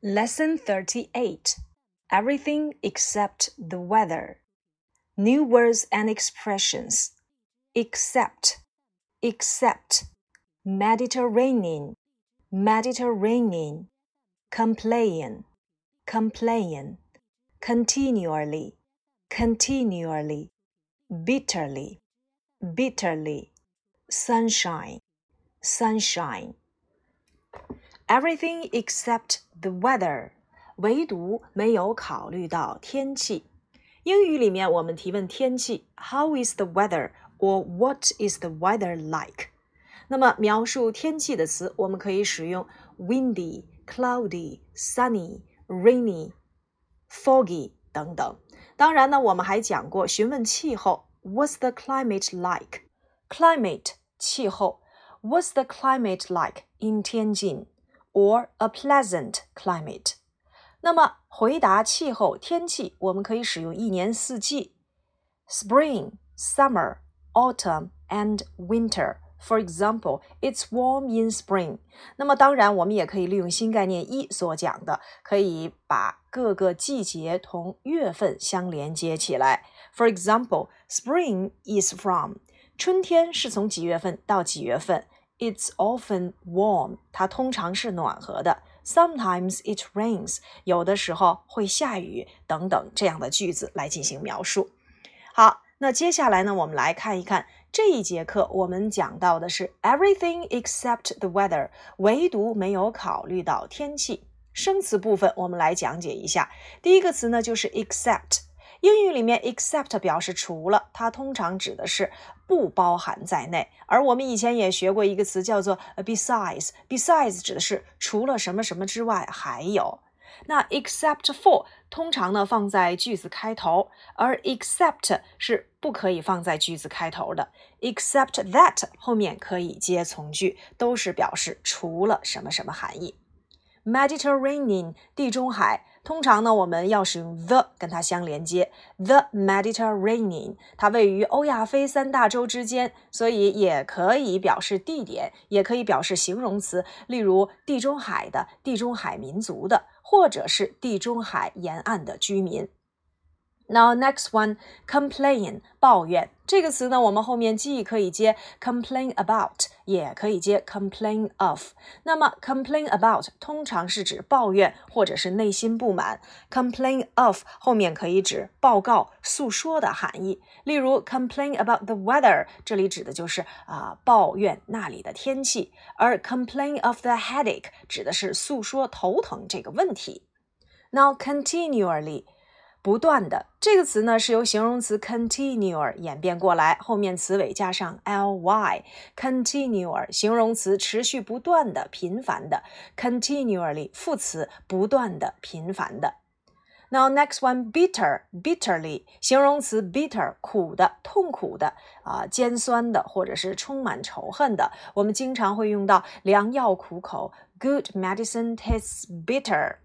Lesson 38 Everything except the weather. New words and expressions. Except, except. Mediterranean, Mediterranean. Complain, complain. Continually, continually. Bitterly, bitterly. Sunshine, sunshine Everything except the weather，唯独没有考虑到天气。英语里面我们提问天气，How is the weather？or What is the weather like？那么描述天气的词，我们可以使用 windy、cloudy、sunny、rainy、foggy 等等。当然呢，我们还讲过询问气候，What's the climate like？Climate 气候，What's the climate like in 天津 ？or a pleasant climate。那么回答气候天气，我们可以使用一年四季：spring、summer、autumn and winter。For example, it's warm in spring。那么当然，我们也可以利用新概念一所讲的，可以把各个季节同月份相连接起来。For example, spring is from 春天是从几月份到几月份。 It's often warm，它通常是暖和的。Sometimes it rains，有的时候会下雨，等等这样的句子来进行描述。好，那接下来呢，我们来看一看这一节课我们讲到的是 everything except the weather，唯独没有考虑到天气。生词部分我们来讲解一下。第一个词呢就是 except。英语里面，except 表示除了，它通常指的是不包含在内。而我们以前也学过一个词，叫做 besides。besides 指的是除了什么什么之外还有。那 except for 通常呢放在句子开头，而 except 是不可以放在句子开头的。except that 后面可以接从句，都是表示除了什么什么含义。Mediterranean 地中海，通常呢我们要使用 the 跟它相连接。The Mediterranean 它位于欧亚非三大洲之间，所以也可以表示地点，也可以表示形容词，例如地中海的、地中海民族的，或者是地中海沿岸的居民。Now next one, complain 抱怨这个词呢，我们后面既可以接 complain about，也可以接 complain of。那么 complain about 通常是指抱怨或者是内心不满，complain of 后面可以指报告、诉说的含义。例如 complain about the weather，这里指的就是啊抱怨那里的天气，而 complain of the headache 指的是诉说头疼这个问题。Now continually。 不断的这个词呢，是由形容词 continue 演变过来，后面词尾加上 ly。continue 形容词持续不断的、频繁的；continually 副词不断的、频繁的。Now next one bitter bitterly 形容词 bitter 苦的、痛苦的啊、尖酸的，或者是充满仇恨的。我们经常会用到良药苦口，good medicine tastes bitter。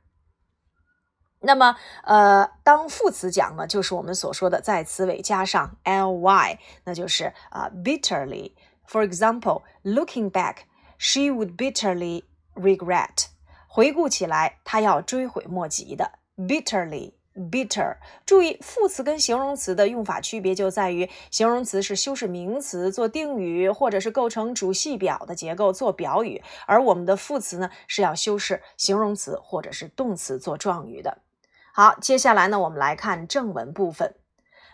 那么，呃，当副词讲呢，就是我们所说的在词尾加上 ly，那就是啊，bitterly。For example, looking back, she would bitterly regret。回顾起来，她要追悔莫及的。bitterly, bitter。注意，副词跟形容词的用法区别就在于，形容词是修饰名词做定语，或者是构成主系表的结构做表语，而我们的副词呢是要修饰形容词或者是动词做状语的。好，接下来呢，我们来看正文部分。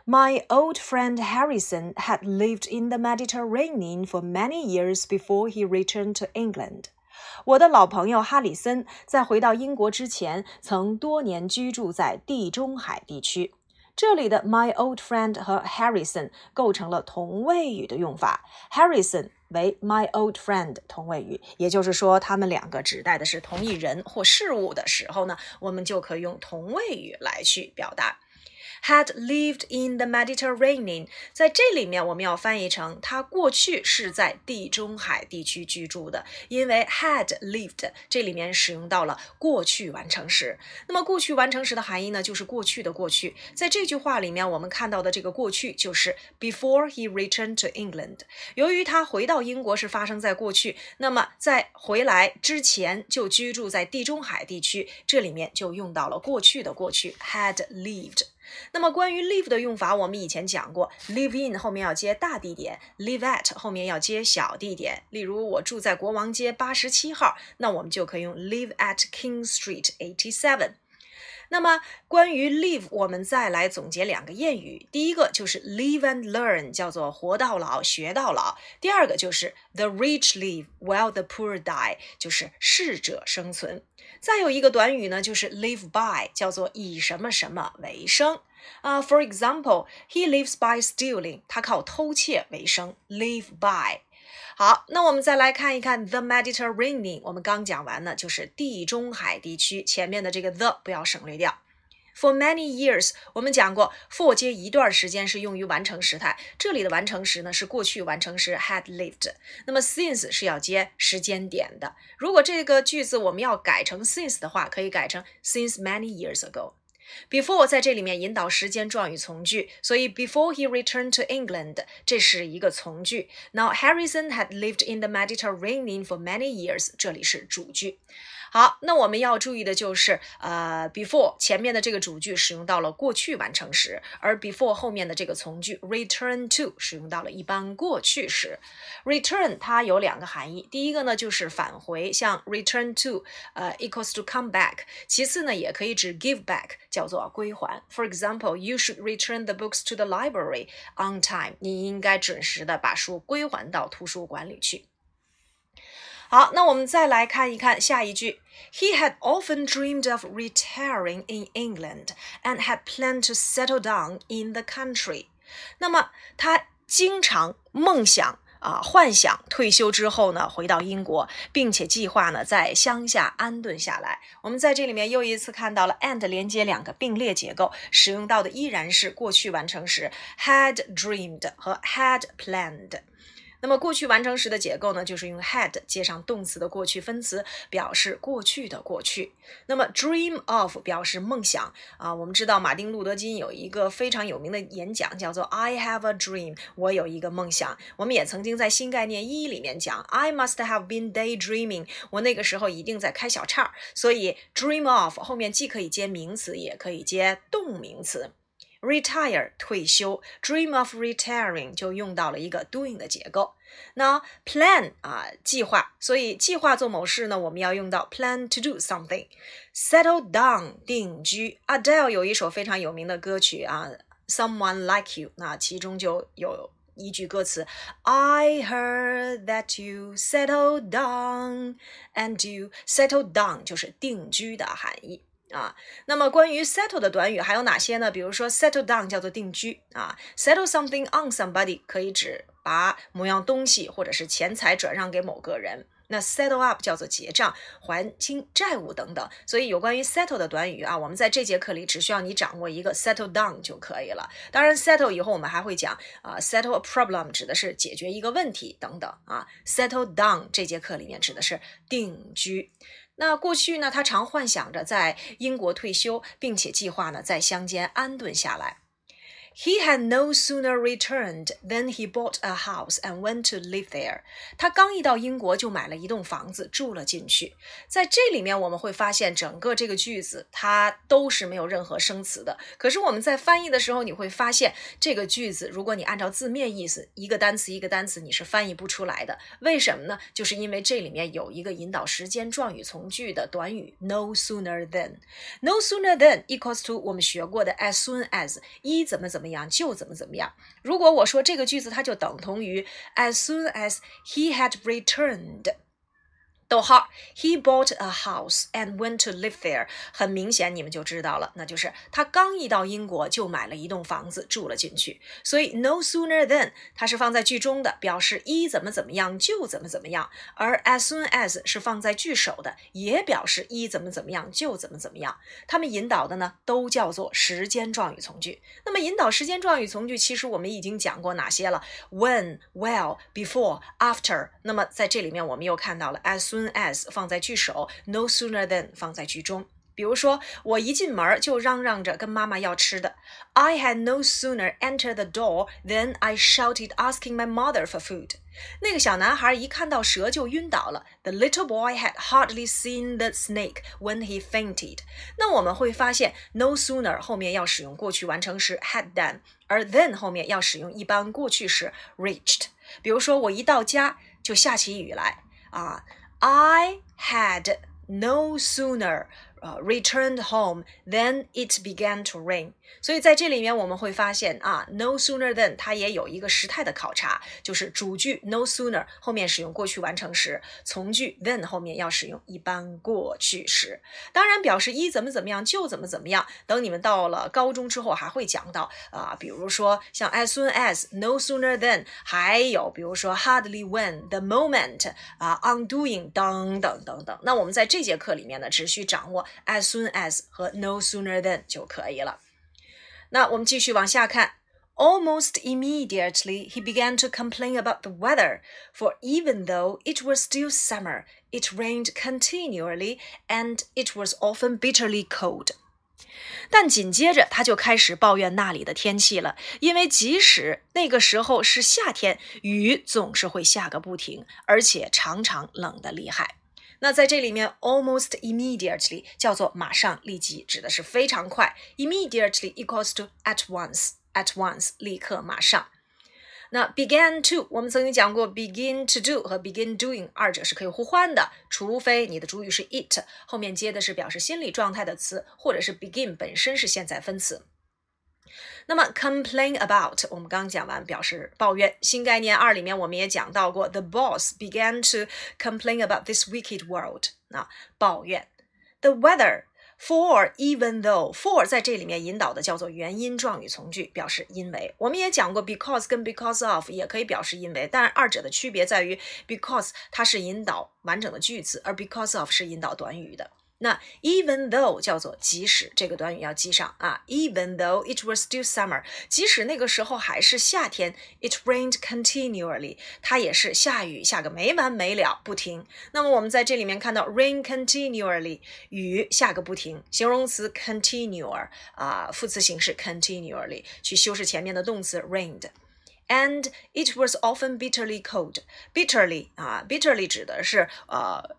My old friend Harrison had lived in the Mediterranean for many years before he returned to England. 我的老朋友哈里森在回到英国之前，曾多年居住在地中海地区。这里的 my old friend 和 Harrison 构成了同位语的用法。Harrison 为 my old friend 同位语，也就是说，他们两个指代的是同一人或事物的时候呢，我们就可以用同位语来去表达。Had lived in the Mediterranean。在这里面，我们要翻译成他过去是在地中海地区居住的，因为 had lived 这里面使用到了过去完成时。那么过去完成时的含义呢，就是过去的过去。在这句话里面，我们看到的这个过去就是 before he returned to England。由于他回到英国是发生在过去，那么在回来之前就居住在地中海地区，这里面就用到了过去的过去 had lived。那么关于 leave 的用法，我们以前讲过，live in 后面要接大地点，live at 后面要接小地点。例如，我住在国王街八十七号，那我们就可以用 live at King Street eighty seven。那么关于 live，我们再来总结两个谚语。第一个就是 live and learn，叫做活到老学到老。第二个就是 the rich live while the poor die，就是适者生存。再有一个短语呢，就是 live by，叫做以什么什么为生啊。For example，he lives by stealing，他靠偷窃为生，live by。好，那我们再来看一看 the Mediterranean。我们刚讲完呢，就是地中海地区。前面的这个 the 不要省略掉。For many years，我们讲过，for 接一段时间是用于完成时态。这里的完成时呢是过去完成时 had lived。那么 since 是要接时间点的。如果这个句子我们要改成 since 的话，可以改成 since many years ago。Before 在这里面引导时间状语从句，所以 before he returned to England 这是一个从句。Now Harrison had lived in the Mediterranean for many years，这里是主句。 好，那我们要注意的就是，呃，before 前面的这个主句使用到了过去完成时，而 before 后面的这个从句 return to 使用到了一般过去时。return 它有两个含义，第一个呢就是返回，像 return to，呃，equals to come back。其次呢也可以指 give back，叫做归还。For example，you should return the books to the library on time。你应该准时的把书归还到图书馆里去。好，那我们再来看一看下一句。He had often dreamed of retiring in England and had planned to settle down in the country。那么他经常梦想啊，幻想退休之后呢，回到英国，并且计划呢在乡下安顿下来。我们在这里面又一次看到了 and 连接两个并列结构，使用到的依然是过去完成时 had dreamed 和 had planned。那么过去完成时的结构呢，就是用 had 接上动词的过去分词，表示过去的过去。那么 dream of 表示梦想啊。我们知道马丁路德金有一个非常有名的演讲，叫做 I have a dream，我有一个梦想。我们也曾经在新概念一里面讲 I must have been daydreaming，我那个时候一定在开小差。所以 dream of 后面既可以接名词，也可以接动名词。Retire 退休，dream of retiring 就用到了一个 doing 的结构。那 plan 啊计划，所以计划做某事呢，我们要用到 plan to do something。settle down 定居，Adele 有一首非常有名的歌曲啊，Someone Like You，那其中就有一句歌词，I heard that you settle down and you settle down 就是定居的含义。啊，那么关于 settle 的短语还有哪些呢？比如说 settle down 叫做定居啊，settle something on somebody 可以指把某样东西或者是钱财转让给某个人。那 settle up 叫做结账、还清债务等等。所以有关于 settle 的短语啊，我们在这节课里只需要你掌握一个 settle down 就可以了。当然，settle 以后我们还会讲啊，settle a problem 指的是解决一个问题等等啊。settle down 这节课里面指的是定居。那过去呢，他常幻想着在英国退休，并且计划呢在乡间安顿下来。He had no sooner returned than he bought a house and went to live there. 他刚一到英国就买了一栋房子住了进去。在这里面我们会发现，整个这个句子它都是没有任何生词的。可是我们在翻译的时候，你会发现这个句子，如果你按照字面意思，一个单词一个单词，你是翻译不出来的。为什么呢？就是因为这里面有一个引导时间状语从句的短语 no sooner than。no sooner than equals to 我们学过的 as soon as 一怎么怎么。样就怎么怎么样。如果我说这个句子，它就等同于 as soon as he had returned。逗号，He bought a house and went to live there。很明显，你们就知道了，那就是他刚一到英国就买了一栋房子住了进去。所以 no sooner than 它是放在句中的，表示一怎么怎么样就怎么怎么样；而 as soon as 是放在句首的，也表示一怎么怎么样就怎么怎么样。它们引导的呢，都叫做时间状语从句。那么引导时间状语从句，其实我们已经讲过哪些了？When、while、before、after。那么在这里面，我们又看到了 as soon。soon as 放在句首，no sooner than 放在句中。比如说，我一进门就嚷嚷着跟妈妈要吃的。I had no sooner entered the door than I shouted, asking my mother for food. 那个小男孩一看到蛇就晕倒了。The little boy had hardly seen the snake when he fainted. 那我们会发现，no sooner 后面要使用过去完成时 had done，而 then 后面要使用一般过去时 reached。比如说，我一到家就下起雨来啊。 I had no sooner uh, returned home Then it began to rain. 所以在这里面我们会发现啊，no sooner than 它也有一个时态的考察，就是主句 no sooner 后面使用过去完成时，从句 then 后面要使用一般过去时。当然，表示一怎么怎么样就怎么怎么样。等你们到了高中之后还会讲到啊，比如说像 as soon as no sooner than，还有比如说 hardly when the moment 啊 undoing 等等等等。那我们在这节课里面呢，只需掌握 as soon as 和 no sooner than 就可以了。那我们继续往下看。Almost immediately, he began to complain about the weather, for even though it was still summer, it rained continually and it was often bitterly cold. 但紧接着他就开始抱怨那里的天气了，因为即使那个时候是夏天，雨总是会下个不停，而且常常冷得厉害。 那在这里面，almost immediately 叫做马上、立即，指的是非常快。immediately equals to at once，at once 立刻、马上。那 began to 我们曾经讲过，begin to do 和 begin doing 二者是可以互换的，除非你的主语是 it，后面接的是表示心理状态的词，或者是 begin 本身是现在分词。那么 complain about 我们刚讲完，表示抱怨。新概念二里面我们也讲到过，the boss began to complain about this wicked world。啊，抱怨。The weather for even though for 在这里面引导的叫做原因状语从句，表示因为。我们也讲过，because 跟 because of 也可以表示因为，但二者的区别在于，because 它是引导完整的句子，而 because of 是引导短语的。那 even though 叫做即使这个短语要记上啊，even though it was still summer，即使那个时候还是夏天，it rained continually，它也是下雨下个没完没了不停。那么我们在这里面看到 rain continually，雨下个不停，形容词 continue 啊，副词形式 continually 去修饰前面的动词 rained。And it was often bitterly cold. Bitterly 啊，bitterly 指的是呃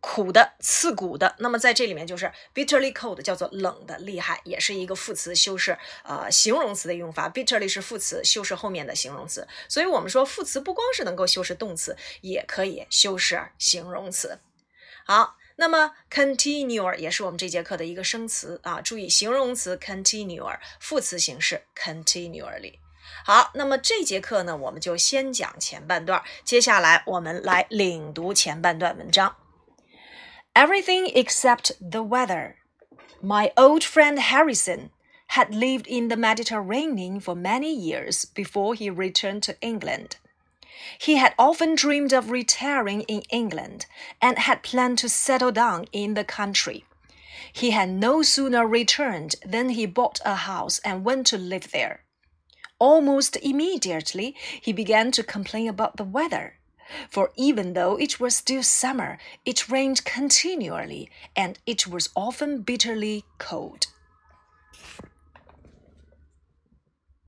苦的、刺骨的，那么在这里面就是 bitterly cold，叫做冷的厉害，也是一个副词修饰呃形容词的用法。bitterly 是副词修饰后面的形容词，所以我们说副词不光是能够修饰动词，也可以修饰形容词。好，那么 continue 也是我们这节课的一个生词啊，注意形容词 continue，副词形式 continually。好，那么这节课呢，我们就先讲前半段，接下来我们来领读前半段文章。Everything except the weather. My old friend Harrison had lived in the Mediterranean for many years before he returned to England. He had often dreamed of retiring in England and had planned to settle down in the country. He had no sooner returned than he bought a house and went to live there. Almost immediately, he began to complain about the weather for even though it was still summer, it rained continually, and it was often bitterly cold.